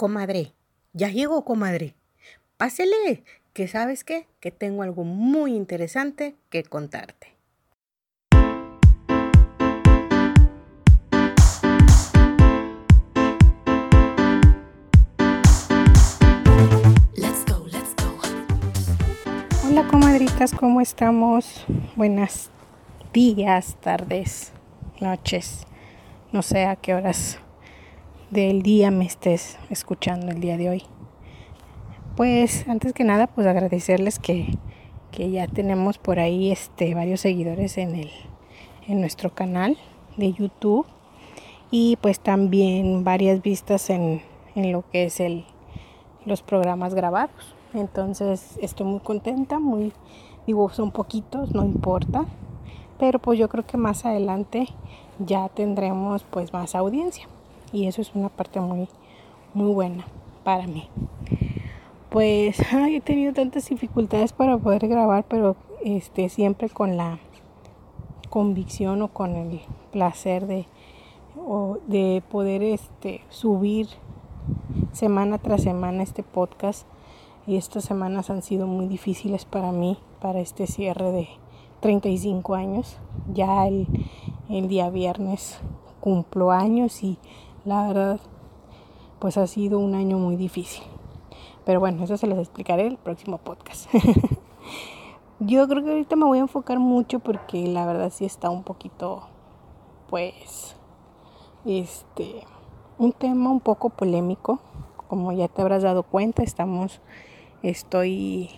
Comadre, ya llegó, comadre. Pásele, que sabes qué, que tengo algo muy interesante que contarte. Let's go, let's go. Hola comadritas, ¿cómo estamos? Buenas días, tardes, noches. No sé a qué horas del día me estés escuchando el día de hoy. Pues antes que nada, pues agradecerles que, que ya tenemos por ahí este, varios seguidores en, el, en nuestro canal de YouTube y pues también varias vistas en, en lo que es el, los programas grabados. Entonces estoy muy contenta, muy, digo, son poquitos, no importa, pero pues yo creo que más adelante ya tendremos pues más audiencia y eso es una parte muy, muy buena para mí. Pues he tenido tantas dificultades para poder grabar, pero este siempre con la convicción o con el placer de, o de poder este, subir semana tras semana este podcast y estas semanas han sido muy difíciles para mí, para este cierre de 35 años. Ya el, el día viernes cumplo años y la verdad, pues ha sido un año muy difícil. Pero bueno, eso se los explicaré en el próximo podcast. Yo creo que ahorita me voy a enfocar mucho porque la verdad sí está un poquito, pues, este, un tema un poco polémico. Como ya te habrás dado cuenta, estamos, estoy,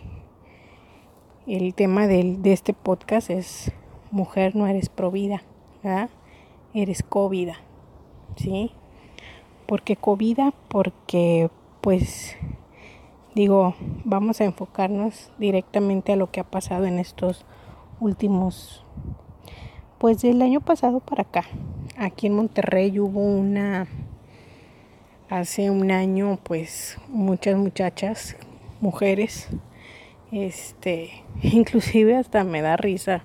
el tema del, de este podcast es mujer no eres pro vida, ¿verdad? eres covida, ¿sí? ¿Por qué covida? Porque pues digo, vamos a enfocarnos directamente a lo que ha pasado en estos últimos, pues del año pasado para acá. Aquí en Monterrey hubo una, hace un año, pues muchas muchachas, mujeres, este, inclusive hasta me da risa,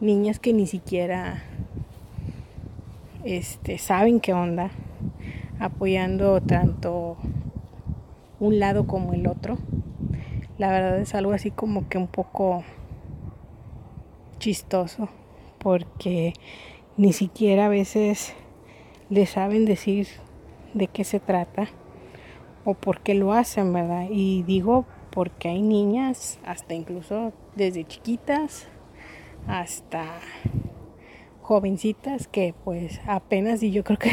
niñas que ni siquiera, este, saben qué onda apoyando tanto un lado como el otro. La verdad es algo así como que un poco chistoso porque ni siquiera a veces le saben decir de qué se trata o por qué lo hacen, ¿verdad? Y digo porque hay niñas, hasta incluso desde chiquitas hasta jovencitas que pues apenas y yo creo que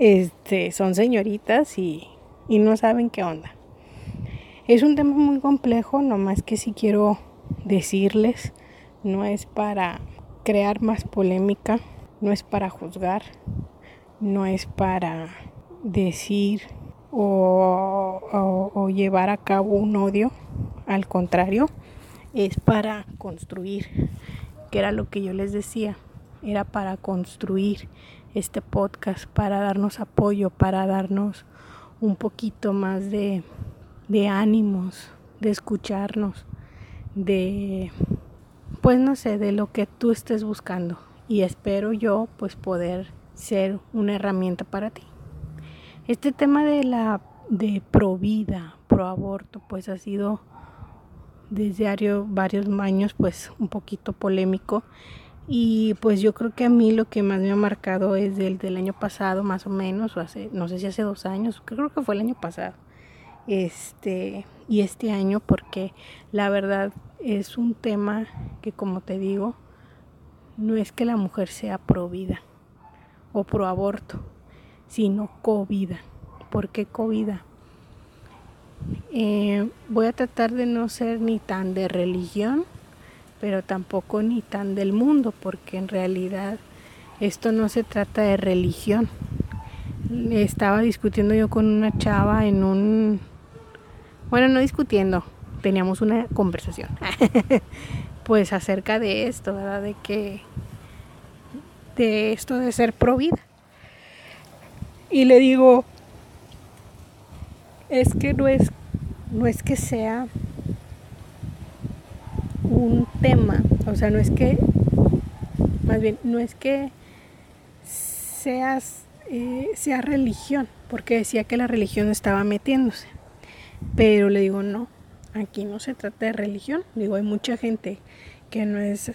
este, son señoritas y, no saben qué onda. Es un tema muy complejo, nomás que si quiero decirles, no es para crear más polémica, no es para juzgar, no es para decir o, llevar a cabo un odio, al contrario, es para construir, que era lo que yo les decía, era para construir este podcast para darnos apoyo, para darnos un poquito más de, ánimos, de escucharnos, de, pues no sé, de lo que tú estés buscando. Y espero yo pues poder ser una herramienta para ti. Este tema de la de pro vida, pro aborto, pues ha sido desde varios años pues un poquito polémico y pues yo creo que a mí lo que más me ha marcado es el del año pasado, más o menos, o hace, no sé si hace dos años, creo que fue el año pasado. Este, y este año, porque la verdad es un tema que, como te digo, no es que la mujer sea pro vida o pro aborto, sino co-vida. ¿Por qué co-vida? Eh, voy a tratar de no ser ni tan de religión pero tampoco ni tan del mundo, porque en realidad esto no se trata de religión. Estaba discutiendo yo con una chava en un... Bueno, no discutiendo, teníamos una conversación. pues acerca de esto, ¿verdad? De que... De esto de ser pro vida. Y le digo, es que no es, no es que sea un tema, o sea, no es que, más bien, no es que eh, sea religión, porque decía que la religión estaba metiéndose. Pero le digo, no, aquí no se trata de religión. Digo, hay mucha gente que no es,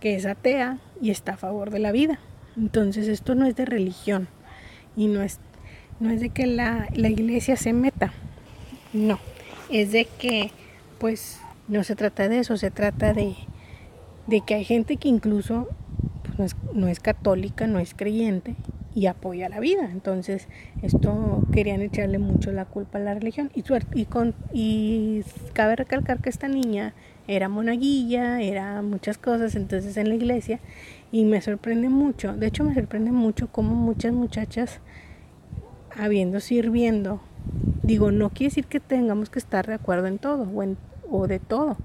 que es atea y está a favor de la vida. Entonces esto no es de religión y no es, no es de que la, la iglesia se meta. No, es de que pues no se trata de eso, se trata de, de que hay gente que incluso pues, no, es, católica, no es creyente y apoya la vida. Entonces, esto querían echarle mucho la culpa a la religión. Y, con, y cabe recalcar que esta niña era monaguilla, era muchas cosas entonces en la iglesia y me sorprende mucho, de hecho me sorprende mucho cómo muchas muchachas habiendo sirviendo, digo, no quiere decir que tengamos que estar de acuerdo en todo o de todo,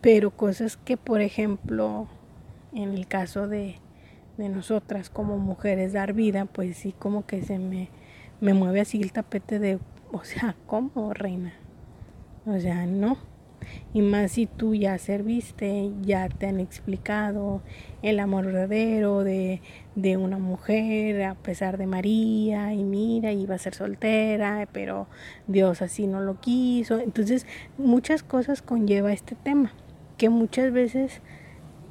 pero cosas que por ejemplo en el caso de, de nosotras como mujeres dar vida, pues sí como que se me, me mueve así el tapete de, o sea, ¿cómo, reina? O sea, no. Y más si tú ya serviste, ya te han explicado el amor verdadero de, de una mujer a pesar de María y mira, iba a ser soltera, pero Dios así no lo quiso. Entonces, muchas cosas conlleva este tema, que muchas veces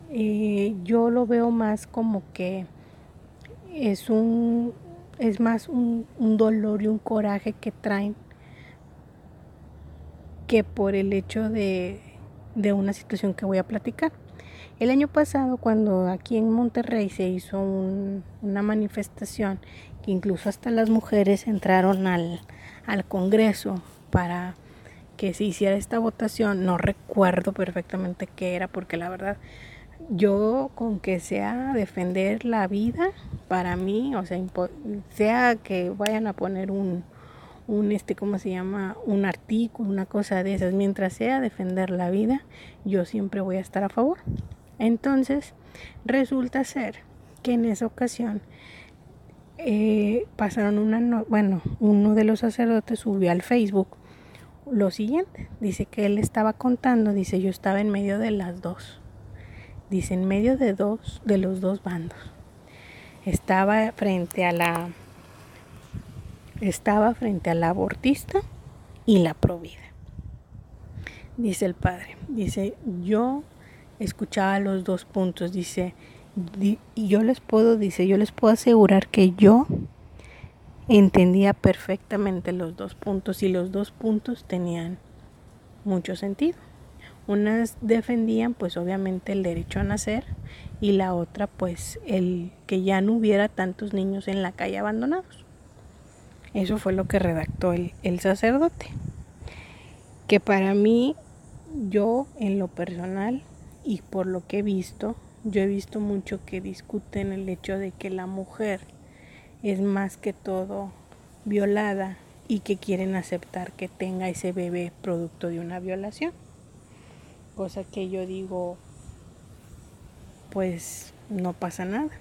eh, yo lo veo más como que es un es más un, dolor y un coraje que traen que por el hecho de, de una situación que voy a platicar. El año pasado, cuando aquí en Monterrey se hizo una manifestación, que incluso hasta las mujeres entraron al, al Congreso para que se hiciera esta votación, no recuerdo perfectamente qué era, porque la verdad yo con que sea defender la vida para mí, o sea, sea que vayan a poner un, un este, ¿cómo se llama? Un artículo, una cosa de esas, mientras sea defender la vida, yo siempre voy a estar a favor. Entonces, resulta ser que en esa ocasión eh, pasaron una, bueno, uno de los sacerdotes subió al Facebook lo siguiente, dice que él estaba contando, dice yo estaba en medio de las dos dice en medio de dos de los dos bandos. Estaba frente a la estaba frente a la abortista y la provida. Dice el padre, dice, yo escuchaba los dos puntos, dice, y yo les puedo, dice, yo les puedo asegurar que yo entendía perfectamente los dos puntos y los dos puntos tenían mucho sentido. Unas defendían pues obviamente el derecho a nacer y la otra pues el que ya no hubiera tantos niños en la calle abandonados. Eso fue lo que redactó el, el sacerdote. Que para mí, yo en lo personal y por lo que he visto, yo he visto mucho que discuten el hecho de que la mujer es más que todo violada y que quieren aceptar que tenga ese bebé producto de una violación cosa que yo digo, pues no pasa nada.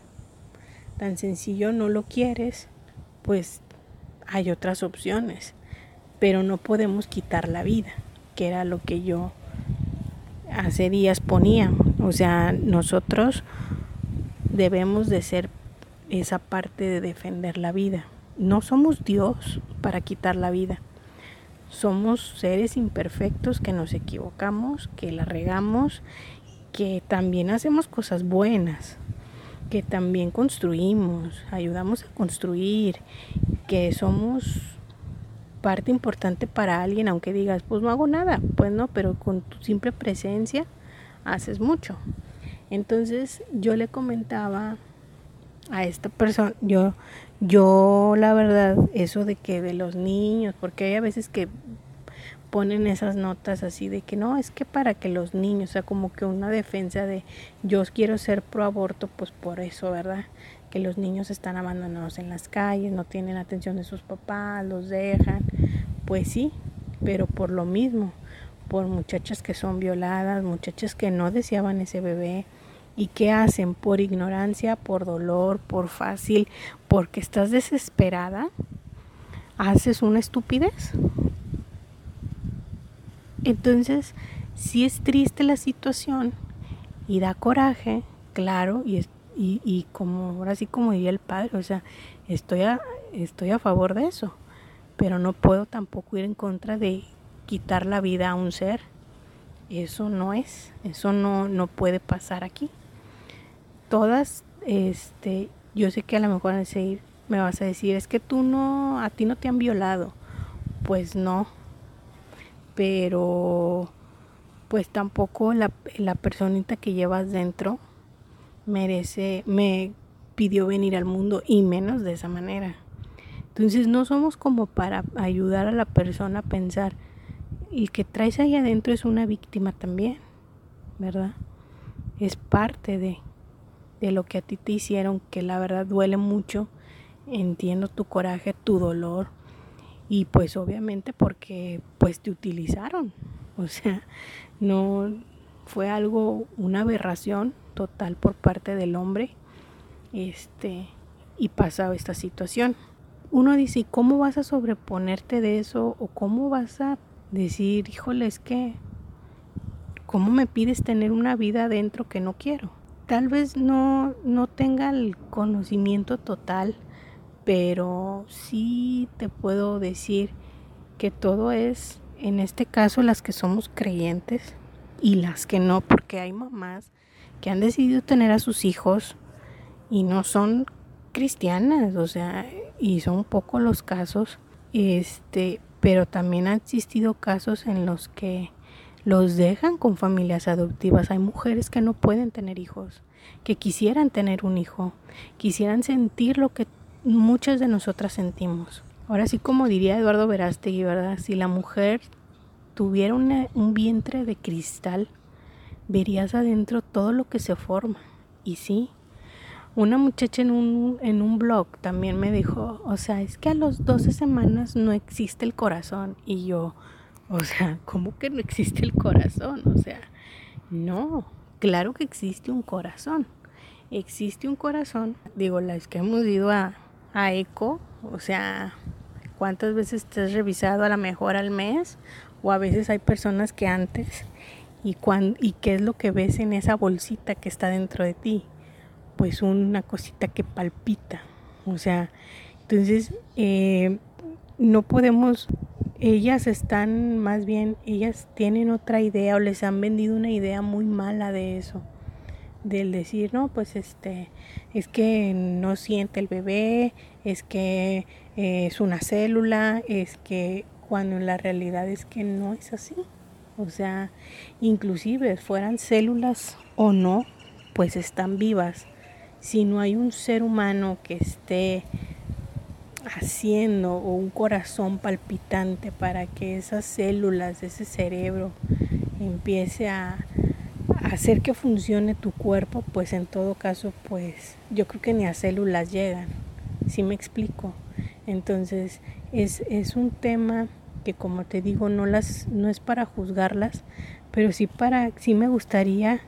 Tan sencillo no lo quieres, pues hay otras opciones, pero no podemos quitar la vida, que era lo que yo hace días ponía. O sea, nosotros debemos de ser esa parte de defender la vida. No somos Dios para quitar la vida. Somos seres imperfectos que nos equivocamos, que la regamos, que también hacemos cosas buenas, que también construimos, ayudamos a construir, que somos parte importante para alguien, aunque digas, pues no hago nada, pues no, pero con tu simple presencia haces mucho. Entonces yo le comentaba a esta persona, yo yo la verdad, eso de que de los niños, porque hay a veces que ponen esas notas así de que no, es que para que los niños, o sea, como que una defensa de yo quiero ser pro aborto, pues por eso, ¿verdad? Que los niños están abandonados en las calles, no tienen atención de sus papás, los dejan. Pues sí, pero por lo mismo, por muchachas que son violadas, muchachas que no deseaban ese bebé, ¿Y qué hacen? Por ignorancia, por dolor, por fácil, porque estás desesperada, haces una estupidez. Entonces, si es triste la situación y da coraje, claro, y, y, y como ahora sí como diría el padre, o sea, estoy, estoy a favor de eso, pero no puedo tampoco ir en contra de quitar la vida a un ser. Eso no es, eso no, no puede pasar aquí. Todas, este, yo sé que a lo mejor me vas a decir, es que tú no, a ti no te han violado. Pues no, pero pues tampoco la, la personita que llevas dentro merece, me pidió venir al mundo y menos de esa manera. Entonces no somos como para ayudar a la persona a pensar, y que traes ahí adentro es una víctima también, ¿verdad? Es parte de, de lo que a ti te hicieron, que la verdad duele mucho. Entiendo tu coraje, tu dolor, y pues obviamente porque pues te utilizaron. O sea, no fue algo, una aberración total por parte del hombre. Este, y pasaba esta situación. Uno dice, ¿y cómo vas a sobreponerte de eso? ¿O cómo vas a decir, híjole, es que, ¿cómo me pides tener una vida adentro que no quiero? Tal vez no, no tenga el conocimiento total, pero sí te puedo decir que todo es, en este caso, las que somos creyentes y las que no, porque hay mamás que han decidido tener a sus hijos y no son cristianas, o sea, y son pocos los casos, este, pero también han existido casos en los que los dejan con familias adoptivas. Hay mujeres que no pueden tener hijos, que quisieran tener un hijo, quisieran sentir lo que muchas de nosotras sentimos. Ahora sí, como diría Eduardo Verástegui, ¿verdad? Si la mujer tuviera un vientre de cristal, verías adentro todo lo que se forma. Y sí, una muchacha en un, en un blog también me dijo, o sea, es que a los 12 semanas no existe el corazón. Y yo, o sea, ¿cómo que no existe el corazón? O sea, no, claro que existe un corazón. Existe un corazón, digo, las que hemos ido a, a ECO, o sea, ¿cuántas veces te has revisado a lo mejor al mes? O a veces hay personas que antes y, y qué es lo que ves en esa bolsita que está dentro de ti. Pues una cosita que palpita. O sea, entonces eh, no podemos, ellas están más bien, ellas tienen otra idea o les han vendido una idea muy mala de eso. Del decir, no, pues este, es que no siente el bebé, es que eh, es una célula, es que cuando la realidad es que no es así. O sea, inclusive fueran células o no, pues están vivas. Si no hay un ser humano que esté haciendo o un corazón palpitante para que esas células ese cerebro empiece a, hacer que funcione tu cuerpo, pues en todo caso, pues yo creo que ni a células llegan. ¿Sí me explico? Entonces, es, es un tema que como te digo no las no es para juzgarlas, pero sí para sí me gustaría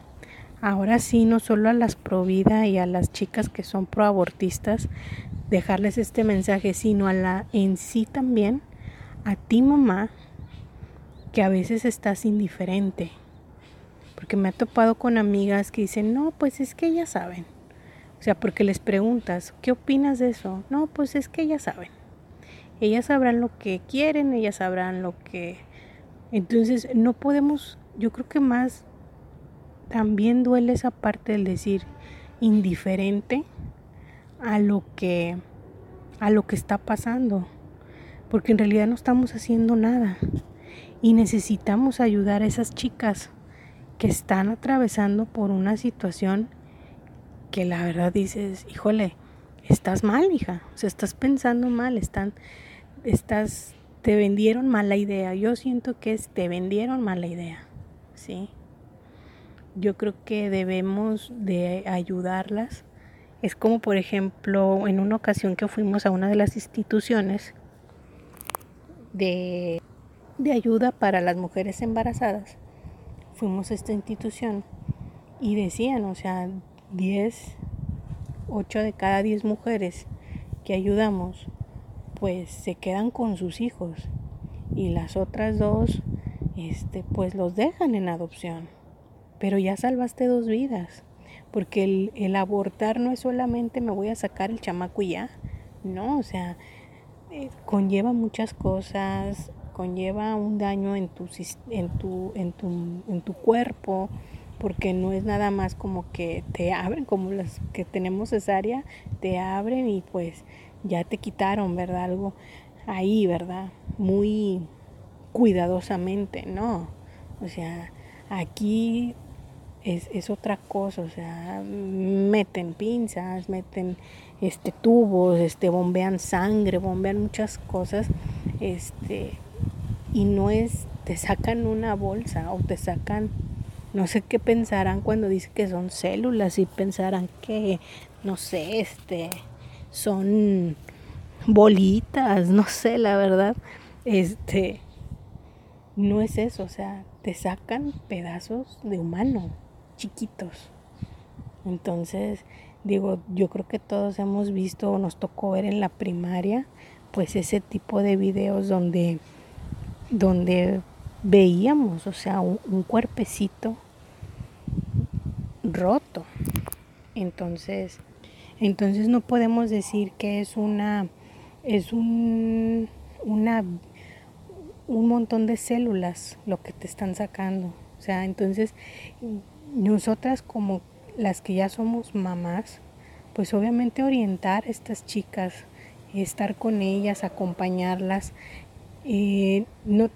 ahora sí no solo a las pro vida y a las chicas que son pro abortistas dejarles este mensaje, sino a la en sí también a ti mamá que a veces estás indiferente. Porque me ha topado con amigas que dicen, "No, pues es que ellas saben." O sea, porque les preguntas, "¿Qué opinas de eso?" "No, pues es que ellas saben." ellas sabrán lo que quieren, ellas sabrán lo que... Entonces no podemos, yo creo que más también duele esa parte del decir indiferente a lo que a lo que está pasando, porque en realidad no estamos haciendo nada y necesitamos ayudar a esas chicas que están atravesando por una situación que la verdad dices, híjole, estás mal, hija, o sea, estás pensando mal, están estás, te vendieron mala idea. Yo siento que es, te vendieron mala idea, ¿sí? Yo creo que debemos de ayudarlas. Es como, por ejemplo, en una ocasión que fuimos a una de las instituciones de, de ayuda para las mujeres embarazadas. Fuimos a esta institución y decían, o sea, 10, 8 de cada 10 mujeres que ayudamos pues se quedan con sus hijos y las otras dos este pues los dejan en adopción. Pero ya salvaste dos vidas, porque el, el abortar no es solamente me voy a sacar el chamaco y ya. No, o sea, eh, conlleva muchas cosas, conlleva un daño en tu, en tu, en tu, en tu cuerpo, porque no es nada más como que te abren, como las que tenemos cesárea, te abren y pues ya te quitaron, ¿verdad? Algo ahí, ¿verdad? Muy cuidadosamente, ¿no? O sea, aquí es, es, otra cosa, o sea, meten pinzas, meten este tubos, este bombean sangre, bombean muchas cosas, este y no es te sacan una bolsa o te sacan no sé qué pensarán cuando dicen que son células y pensarán que no sé, este son bolitas, no sé, la verdad, este no es eso, o sea, te sacan pedazos de humano chiquitos. Entonces, digo, yo creo que todos hemos visto o nos tocó ver en la primaria, pues ese tipo de videos donde, donde veíamos, o sea, un, un cuerpecito roto. Entonces, entonces no podemos decir que es una, es un, una, un montón de células lo que te están sacando. O sea, entonces nosotras como las que ya somos mamás, pues obviamente orientar a estas chicas, estar con ellas, acompañarlas. Eh, no,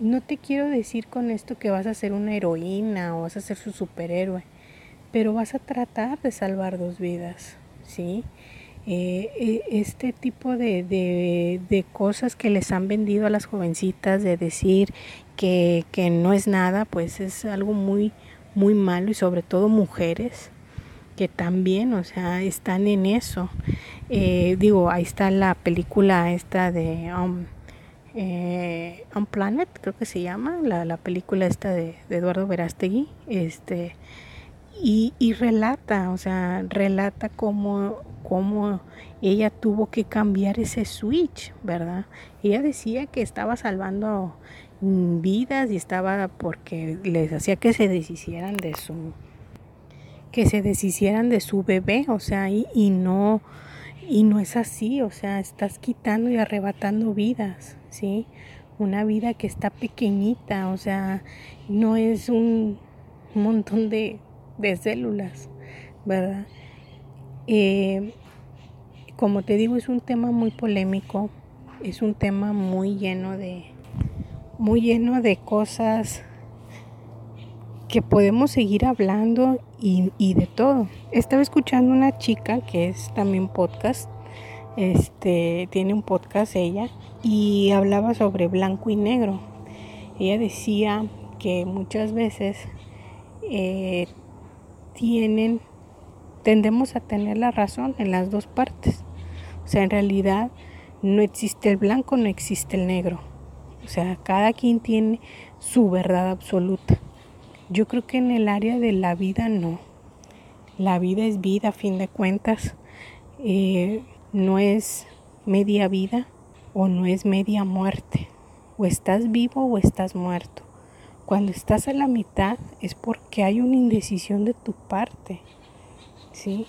no te quiero decir con esto que vas a ser una heroína o vas a ser su superhéroe, pero vas a tratar de salvar dos vidas, ¿sí? Eh, e, este tipo de, de, de, cosas que les han vendido a las jovencitas, de decir que, que no es nada, pues es algo muy, muy malo y sobre todo mujeres que también, o sea, están en eso. Eh, digo, ahí está la película esta de um, eh, Un Planet, creo que se llama, la, la película esta de, Eduardo Verástegui, este, y, y, relata, o sea, relata cómo, ella tuvo que cambiar ese switch, ¿verdad? Ella decía que estaba salvando vidas y estaba porque les hacía que se deshicieran de su que se deshicieran de su bebé, o sea, y, y no y no es así, o sea, estás quitando y arrebatando vidas, ¿sí? Una vida que está pequeñita, o sea, no es un montón de, de células, ¿verdad? Eh, como te digo, es un tema muy polémico, es un tema muy lleno de, muy lleno de cosas que podemos seguir hablando y, y, de todo. Estaba escuchando una chica que es también podcast, este, tiene un podcast ella, y hablaba sobre blanco y negro. Ella decía que muchas veces eh, tienen, tendemos a tener la razón en las dos partes. O sea, en realidad no existe el blanco, no existe el negro o sea, cada quien tiene su verdad absoluta. Yo creo que en el área de la vida no. La vida es vida, a fin de cuentas. Eh, no es media vida o no es media muerte. O estás vivo o estás muerto. Cuando estás a la mitad es porque hay una indecisión de tu parte. ¿Sí?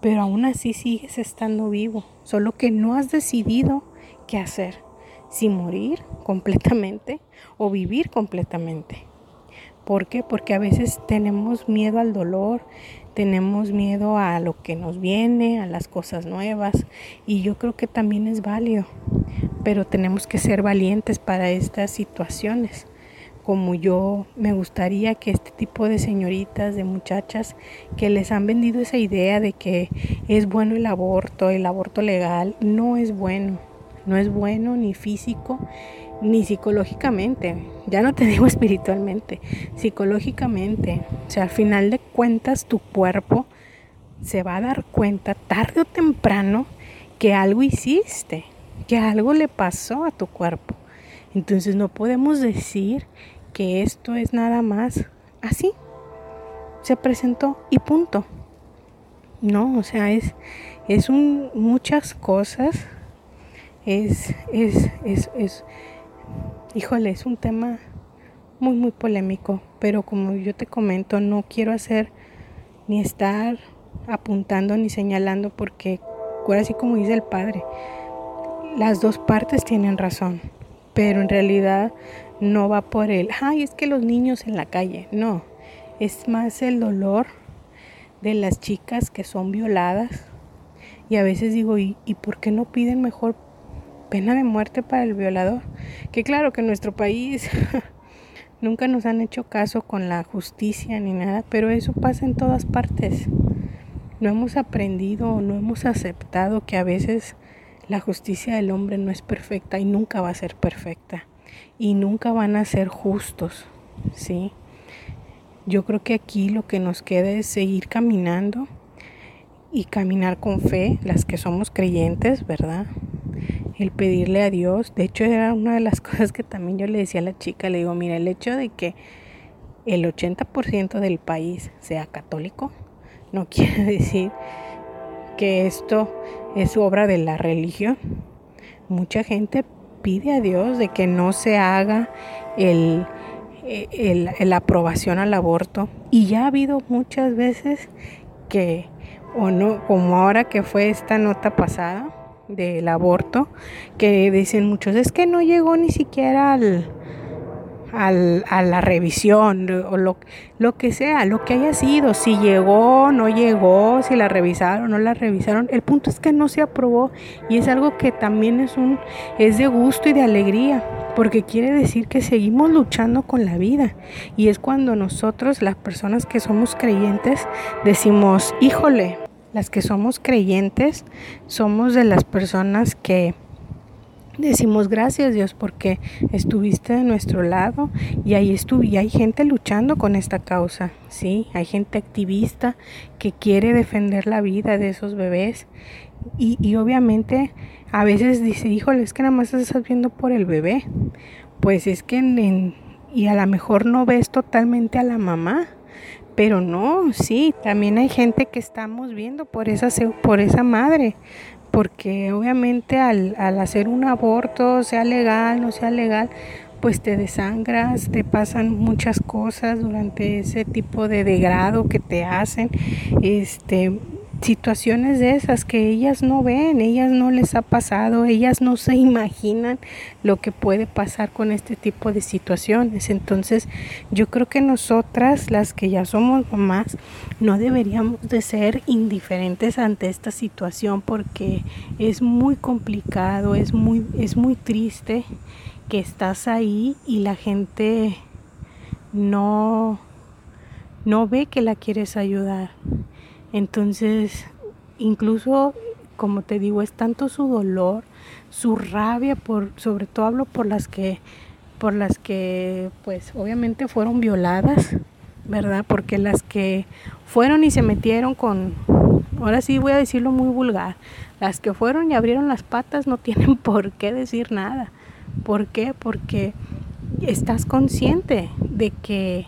Pero aún así sigues estando vivo. Solo que no has decidido qué hacer si morir completamente o vivir completamente. ¿Por qué? Porque a veces tenemos miedo al dolor, tenemos miedo a lo que nos viene, a las cosas nuevas y yo creo que también es válido, pero tenemos que ser valientes para estas situaciones. Como yo me gustaría que este tipo de señoritas, de muchachas que les han vendido esa idea de que es bueno el aborto, el aborto legal, no es bueno no es bueno ni físico ni psicológicamente. Ya no te digo espiritualmente, psicológicamente. O sea, al final de cuentas tu cuerpo se va a dar cuenta tarde o temprano que algo hiciste, que algo le pasó a tu cuerpo. Entonces no podemos decir que esto es nada más así. Se presentó y punto. No, o sea, es, es un, muchas cosas es, es, es, es, híjole, es un tema muy, muy polémico, pero como yo te comento, no quiero hacer ni estar apuntando ni señalando porque, ahora como dice el padre, las dos partes tienen razón, pero en realidad no va por el, ay, es que los niños en la calle, no, es más el dolor de las chicas que son violadas. Y a veces digo, ¿y, ¿y por qué no piden mejor pena de muerte para el violador? Que claro que en nuestro país nunca nos han hecho caso con la justicia ni nada, pero eso pasa en todas partes. No hemos aprendido, no hemos aceptado que a veces la justicia del hombre no es perfecta y nunca va a ser perfecta y nunca van a ser justos, ¿sí? Yo creo que aquí lo que nos queda es seguir caminando y caminar con fe, las que somos creyentes, ¿verdad? El pedirle a Dios. De hecho, era una de las cosas que también yo le decía a la chica, le digo, mira, el hecho de que el 80% del país sea católico no quiere decir que esto es obra de la religión. Mucha gente pide a Dios de que no se haga el, el, aprobación al aborto. Y ya ha habido muchas veces que, o no, como ahora que fue esta nota pasada del aborto, que dicen muchos, es que no llegó ni siquiera al, al, a la revisión o lo, lo, que sea, lo que haya sido, si llegó, no llegó, si la revisaron, no la revisaron. El punto es que no se aprobó y es algo que también es un es de gusto y de alegría, porque quiere decir que seguimos luchando con la vida y es cuando nosotros, las personas que somos creyentes, decimos, "Híjole, las que somos creyentes somos de las personas que decimos gracias Dios porque estuviste de nuestro lado y ahí estuve y hay gente luchando con esta causa, sí, hay gente activista que quiere defender la vida de esos bebés. Y, y obviamente a veces dice, híjole, es que nada más estás viendo por el bebé, pues es que y a lo mejor no ves totalmente a la mamá, pero no, sí, también hay gente que estamos viendo por esa, por esa madre, porque obviamente al, al hacer un aborto, sea legal, no sea legal, pues te desangras, te pasan muchas cosas durante ese tipo de degrado que te hacen, este situaciones de esas que ellas no ven, ellas no les ha pasado, ellas no se imaginan lo que puede pasar con este tipo de situaciones. Entonces, yo creo que nosotras, las que ya somos mamás, no deberíamos de ser indiferentes ante esta situación porque es muy complicado, es muy es muy triste que estás ahí y la gente no no ve que la quieres ayudar. Entonces, incluso, como te digo, es tanto su dolor, su rabia, por, sobre todo hablo por las que, por las que, pues, obviamente fueron violadas, ¿verdad? Porque las que fueron y se metieron con, ahora sí voy a decirlo muy vulgar, las que fueron y abrieron las patas no tienen por qué decir nada. ¿Por qué? Porque estás consciente de que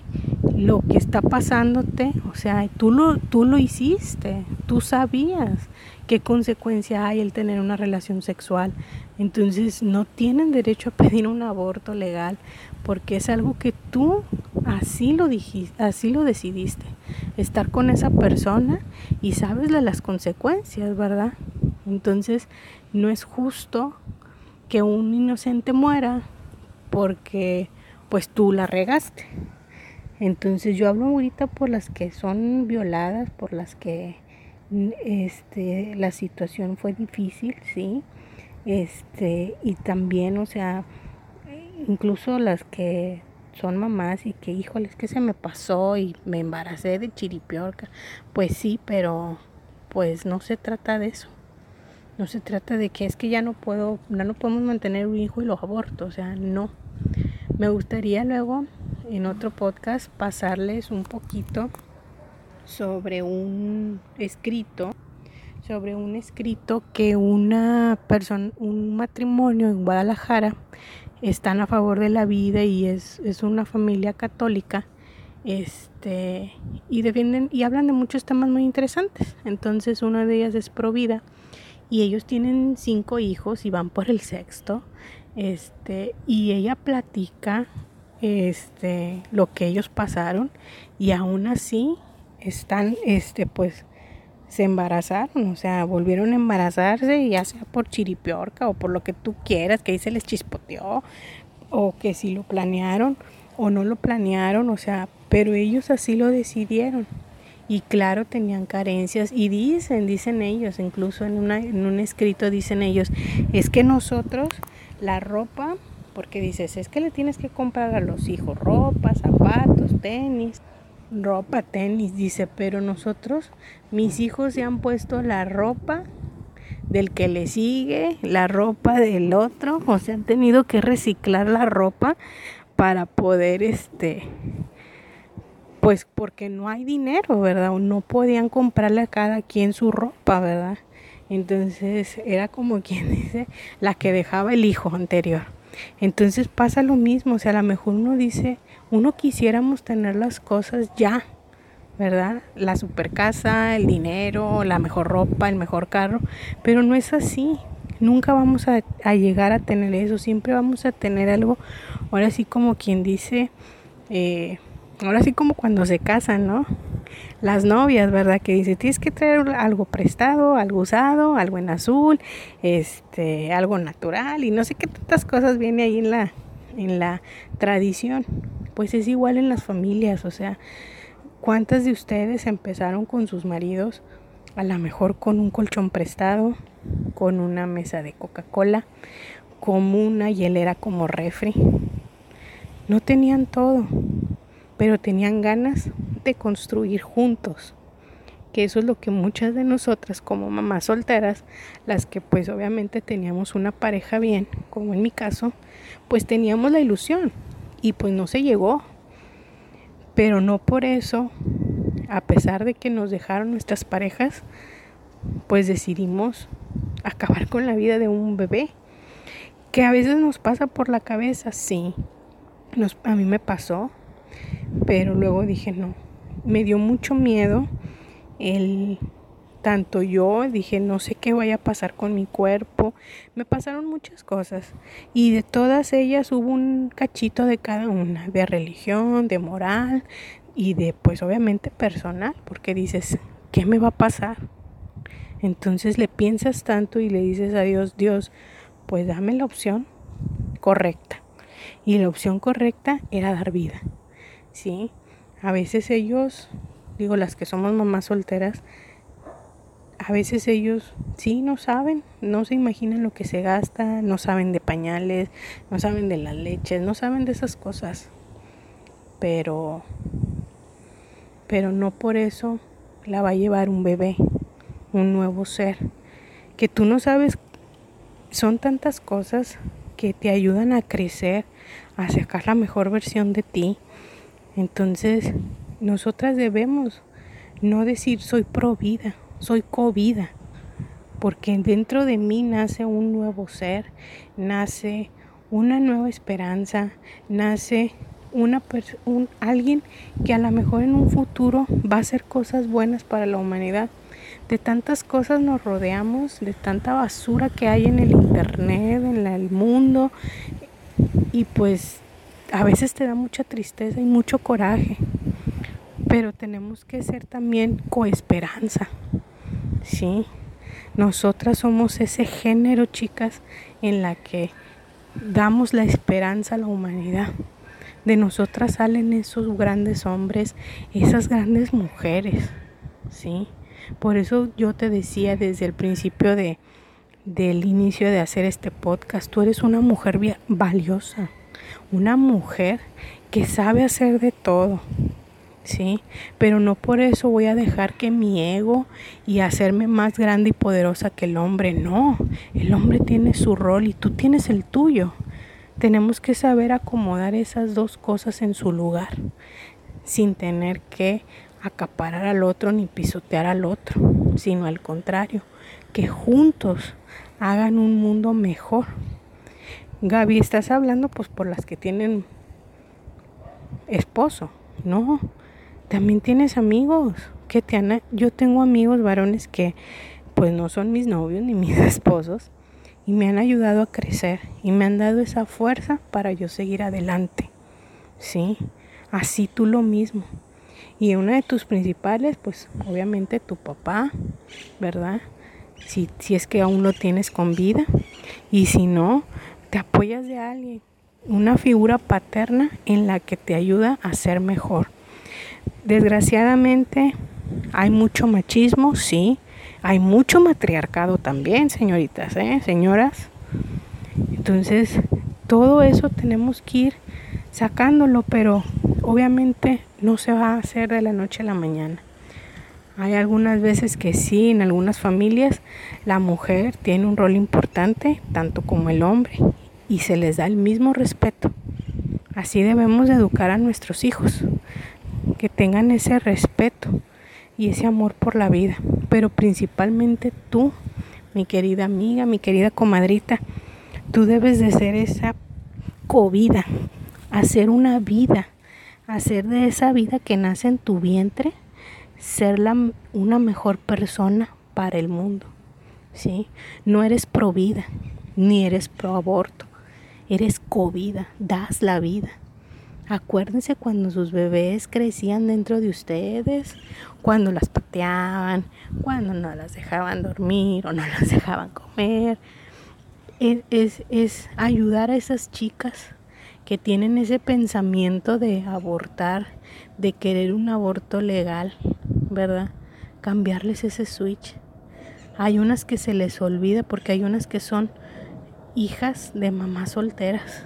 lo que está pasándote, o sea, tú lo, tú lo hiciste, tú sabías qué consecuencia hay el tener una relación sexual. Entonces no tienen derecho a pedir un aborto legal porque es algo que tú así lo dijiste, así lo decidiste. Estar con esa persona y sabes de las consecuencias, ¿verdad? Entonces no es justo que un inocente muera porque pues tú la regaste. Entonces yo hablo ahorita por las que son violadas, por las que este, la situación fue difícil, ¿sí? Este, y también, o sea, incluso las que son mamás y que, híjole, es que se me pasó y me embaracé de chiripiorca. Pues sí, pero pues no se trata de eso. No se trata de que es que ya no puedo, ya no podemos mantener un hijo y los abortos, o sea, no. Me gustaría luego en otro podcast pasarles un poquito sobre un escrito, sobre un escrito que una persona, un matrimonio en Guadalajara están a favor de la vida y es, es una familia católica este y defienden y hablan de muchos temas muy interesantes. Entonces una de ellas es Provida y ellos tienen cinco hijos y van por el sexto este y ella platica este, lo que ellos pasaron y aún así están, este, pues, se embarazaron, o sea, volvieron a embarazarse, ya sea por chiripiorca o por lo que tú quieras, que ahí se les chispoteó, o que si lo planearon o no lo planearon, o sea, pero ellos así lo decidieron. Y claro, tenían carencias y dicen, dicen ellos, incluso en, una, en un escrito dicen ellos, es que nosotros la ropa, porque dices, es que le tienes que comprar a los hijos ropa, zapatos, tenis, ropa, tenis, dice, pero nosotros, mis hijos se han puesto la ropa del que le sigue, la ropa del otro, o sea, han tenido que reciclar la ropa para poder, este, pues porque no hay dinero, ¿verdad? O no podían comprarle a cada quien su ropa, ¿verdad? Entonces era como quien dice, la que dejaba el hijo anterior. Entonces pasa lo mismo, o sea, a lo mejor uno dice, uno quisiéramos tener las cosas ya, ¿verdad? La super casa, el dinero, la mejor ropa, el mejor carro, pero no es así. Nunca vamos a, llegar a tener eso, siempre vamos a tener algo, ahora sí como quien dice, eh, ahora sí como cuando se casan, ¿no? Las novias, ¿verdad? Que dice, tienes que traer algo prestado, algo usado, algo en azul, este, algo natural y no sé qué tantas cosas viene ahí en la, en la tradición pues es igual en las familias, o sea, ¿cuántas de ustedes empezaron con sus maridos a lo mejor con un colchón prestado, con una mesa de Coca-Cola, con una hielera como refri? No tenían todo, pero tenían ganas de construir juntos que eso es lo que muchas de nosotras como mamás solteras, las que pues obviamente teníamos una pareja bien, como en mi caso, pues teníamos la ilusión y pues no se llegó. Pero no por eso, a pesar de que nos dejaron nuestras parejas, pues decidimos acabar con la vida de un bebé. Que a veces nos pasa por la cabeza, sí. Nos, a mí me pasó, pero luego dije no. Me dio mucho miedo el tanto yo dije no sé qué vaya a pasar con mi cuerpo, me pasaron muchas cosas y de todas ellas hubo un cachito de cada una, de religión, de moral y de pues obviamente personal, porque dices, ¿qué me va a pasar? Entonces le piensas tanto y le dices a Dios, Dios, pues dame la opción correcta. Y la opción correcta era dar vida. ¿Sí? A veces ellos, digo, las que somos mamás solteras, a veces ellos sí no saben, no se imaginan lo que se gasta, no saben de pañales, no saben de las leches, no saben de esas cosas. Pero pero no por eso la va a llevar un bebé, un nuevo ser, que tú no sabes son tantas cosas que te ayudan a crecer, a sacar la mejor versión de ti. Entonces, nosotras debemos no decir soy pro vida soy covida, porque dentro de mí nace un nuevo ser, nace una nueva esperanza, nace una un, alguien que a lo mejor en un futuro va a hacer cosas buenas para la humanidad. De tantas cosas nos rodeamos, de tanta basura que hay en el internet, en el mundo, y pues a veces te da mucha tristeza y mucho coraje, pero tenemos que ser también coesperanza. ¿sí? Nosotras somos ese género, chicas, en la que damos la esperanza a la humanidad. De nosotras salen esos grandes hombres, esas grandes mujeres, ¿sí? Por eso yo te decía desde el principio de, del inicio de hacer este podcast, tú eres una mujer valiosa, una mujer que sabe hacer de todo, ¿sí? Pero no por eso voy a dejar que mi ego y hacerme más grande y poderosa que el hombre, no. El hombre tiene su rol y tú tienes el tuyo. Tenemos que saber acomodar esas dos cosas en su lugar, sin tener que acaparar al otro ni pisotear al otro, sino al contrario, que juntos hagan un mundo mejor. Gaby, estás hablando pues por las que tienen esposo, no, también tienes amigos que te han, yo tengo amigos varones que pues no son mis novios ni mis esposos y me han ayudado a crecer y me han dado esa fuerza para yo seguir adelante. Sí, así tú lo mismo. Y una de tus principales, pues obviamente tu papá, ¿verdad? Si, si es que aún lo tienes con vida. Y si no, te apoyas de alguien, una figura paterna en la que te ayuda a ser mejor. Desgraciadamente hay mucho machismo, sí. Hay mucho matriarcado también, señoritas, ¿eh? señoras. Entonces, todo eso tenemos que ir sacándolo, pero obviamente no se va a hacer de la noche a la mañana. Hay algunas veces que sí, en algunas familias la mujer tiene un rol importante, tanto como el hombre, y se les da el mismo respeto. Así debemos educar a nuestros hijos, que tengan ese respeto y ese amor por la vida, pero principalmente tú, mi querida amiga, mi querida comadrita, tú debes de ser esa covida, hacer una vida, hacer de esa vida que nace en tu vientre ser la, una mejor persona para el mundo. ¿sí? No eres pro vida, ni eres pro aborto, eres covida, das la vida. Acuérdense cuando sus bebés crecían dentro de ustedes, cuando las pateaban, cuando no las dejaban dormir o no las dejaban comer. Es, es ayudar a esas chicas que tienen ese pensamiento de abortar, de querer un aborto legal, ¿verdad? Cambiarles ese switch. Hay unas que se les olvida porque hay unas que son hijas de mamás solteras.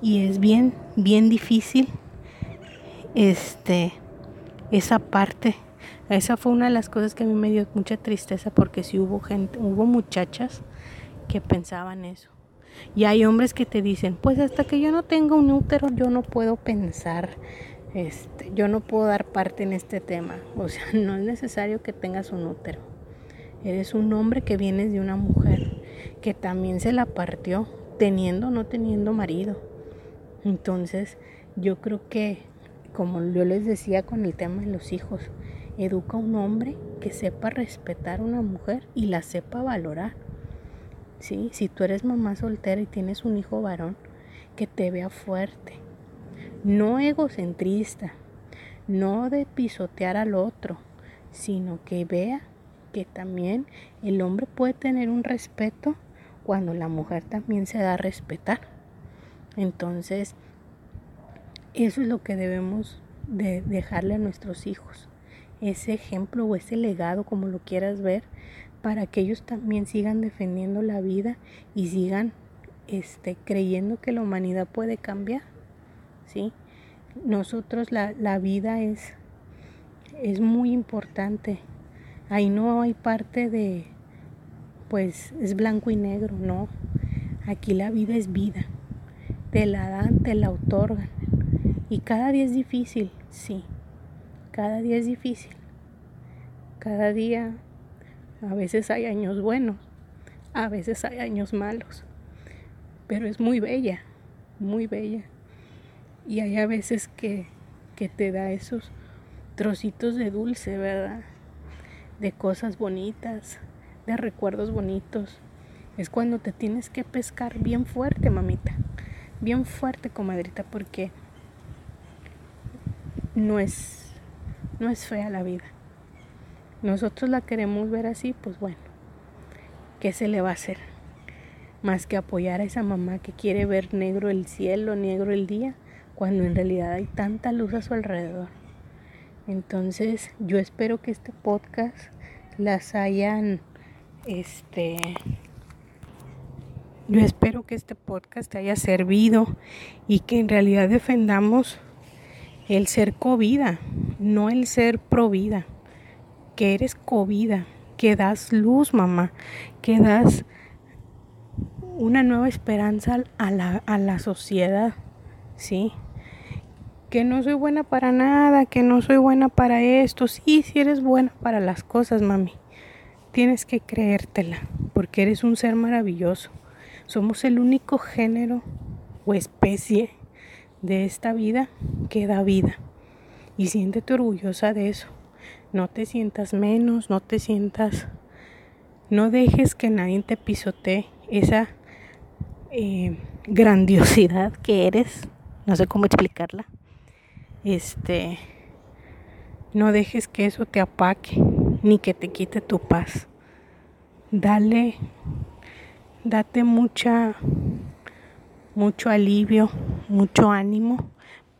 Y es bien, bien difícil este esa parte. Esa fue una de las cosas que a mí me dio mucha tristeza porque si hubo gente, hubo muchachas que pensaban eso. Y hay hombres que te dicen, pues hasta que yo no tenga un útero, yo no puedo pensar, este, yo no puedo dar parte en este tema. O sea, no es necesario que tengas un útero. Eres un hombre que vienes de una mujer que también se la partió, teniendo o no teniendo marido. Entonces, yo creo que, como yo les decía con el tema de los hijos, educa a un hombre que sepa respetar a una mujer y la sepa valorar. Si tú eres mamá soltera y tienes un hijo varón, que te vea fuerte, no egocentrista, no de pisotear al otro, sino que vea que también el hombre puede tener un respeto cuando la mujer también se da a respetar. Entonces, eso es lo que debemos de dejarle a nuestros hijos, ese ejemplo o ese legado, como lo quieras ver, para que ellos también sigan defendiendo la vida y sigan este, creyendo que la humanidad puede cambiar. ¿sí? Nosotros la, la vida es, es muy importante. Ahí no hay parte de, pues es blanco y negro, no. Aquí la vida es vida. Te la dan, te la otorgan. Y cada día es difícil, sí. Cada día es difícil. Cada día a veces hay años buenos, a veces hay años malos, pero es muy bella, muy bella. Y hay a veces que, que te da esos trocitos de dulce, ¿verdad? De cosas bonitas, de recuerdos bonitos. Es cuando te tienes que pescar bien fuerte, mamita. Bien fuerte, comadrita, porque no es, no es fea la vida nosotros la queremos ver así, pues bueno, ¿qué se le va a hacer? Más que apoyar a esa mamá que quiere ver negro el cielo, negro el día, cuando en realidad hay tanta luz a su alrededor. Entonces, yo espero que este podcast las hayan este yo espero que este podcast te haya servido y que en realidad defendamos el ser covida, no el ser pro vida que eres covida, que das luz, mamá, que das una nueva esperanza a la, a la sociedad, ¿sí? Que no soy buena para nada, que no soy buena para esto. Sí, sí eres buena para las cosas, mami. Tienes que creértela, porque eres un ser maravilloso. Somos el único género o especie de esta vida que da vida. Y siéntete orgullosa de eso. No te sientas menos, no te sientas, no dejes que nadie te pisotee esa eh, grandiosidad que eres. No sé cómo explicarla. Este, No dejes que eso te apaque ni que te quite tu paz. Dale, date mucha, mucho alivio, mucho ánimo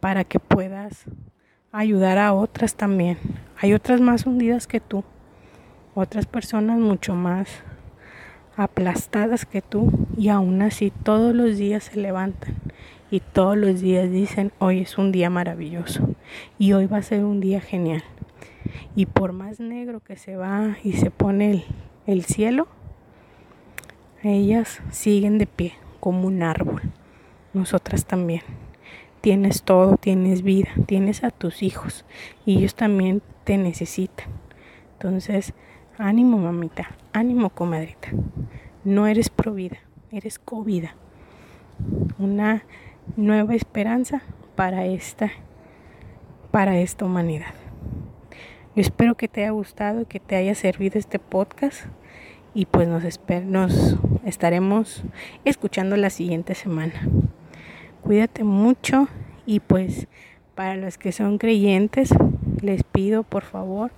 para que puedas ayudar a otras también. Hay otras más hundidas que tú, otras personas mucho más aplastadas que tú y aún así todos los días se levantan y todos los días dicen hoy es un día maravilloso y hoy va a ser un día genial. Y por más negro que se va y se pone el, el cielo, ellas siguen de pie como un árbol. Nosotras también. Tienes todo, tienes vida, tienes a tus hijos y ellos también te necesitan. Entonces, ánimo mamita, ánimo comadrita. No eres pro vida, eres covida. Una nueva esperanza para esta para esta humanidad. Yo espero que te haya gustado, que te haya servido este podcast y pues nos, nos estaremos escuchando la siguiente semana. Cuídate mucho y pues para los que son creyentes les pido por favor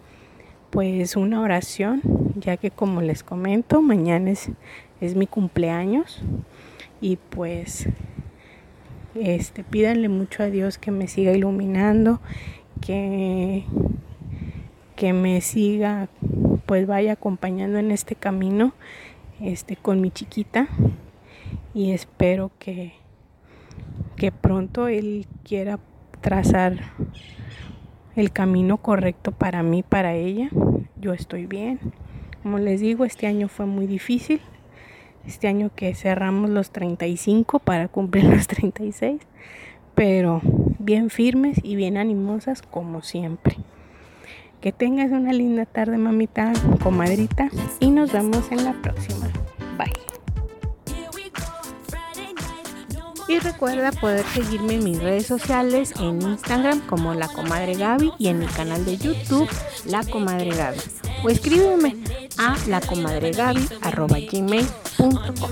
pues una oración ya que como les comento mañana es, es mi cumpleaños y pues este pídanle mucho a Dios que me siga iluminando que que me siga, pues vaya acompañando en este camino este, con mi chiquita y espero que, que pronto él quiera trazar el camino correcto para mí, para ella. Yo estoy bien. Como les digo, este año fue muy difícil. Este año que cerramos los 35 para cumplir los 36. Pero bien firmes y bien animosas como siempre. Que tengas una linda tarde, mamita, comadrita, y nos vemos en la próxima. Bye. Y recuerda poder seguirme en mis redes sociales, en Instagram como La Comadre Gaby y en mi canal de YouTube La Comadre Gaby. O escríbeme a lacomadregaby.gmail.com